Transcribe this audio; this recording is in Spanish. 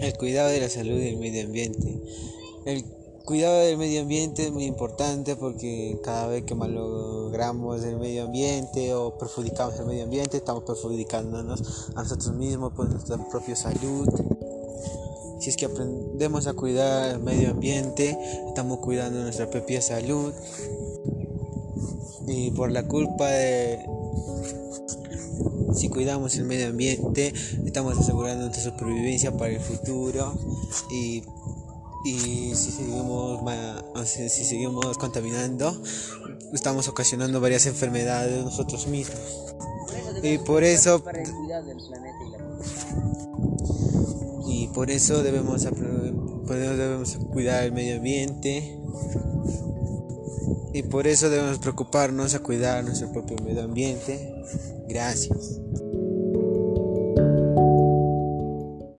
El cuidado de la salud y el medio ambiente. El cuidado del medio ambiente es muy importante porque cada vez que malogramos el medio ambiente o perjudicamos el medio ambiente, estamos perjudicándonos a nosotros mismos por nuestra propia salud. Si es que aprendemos a cuidar el medio ambiente, estamos cuidando nuestra propia salud. Y por la culpa de si cuidamos el medio ambiente, estamos asegurando nuestra supervivencia para el futuro y y si seguimos, si seguimos contaminando, estamos ocasionando varias enfermedades nosotros mismos. Y por eso y por eso debemos, debemos cuidar el medio ambiente y por eso debemos preocuparnos a cuidar nuestro propio medio ambiente. Gracias.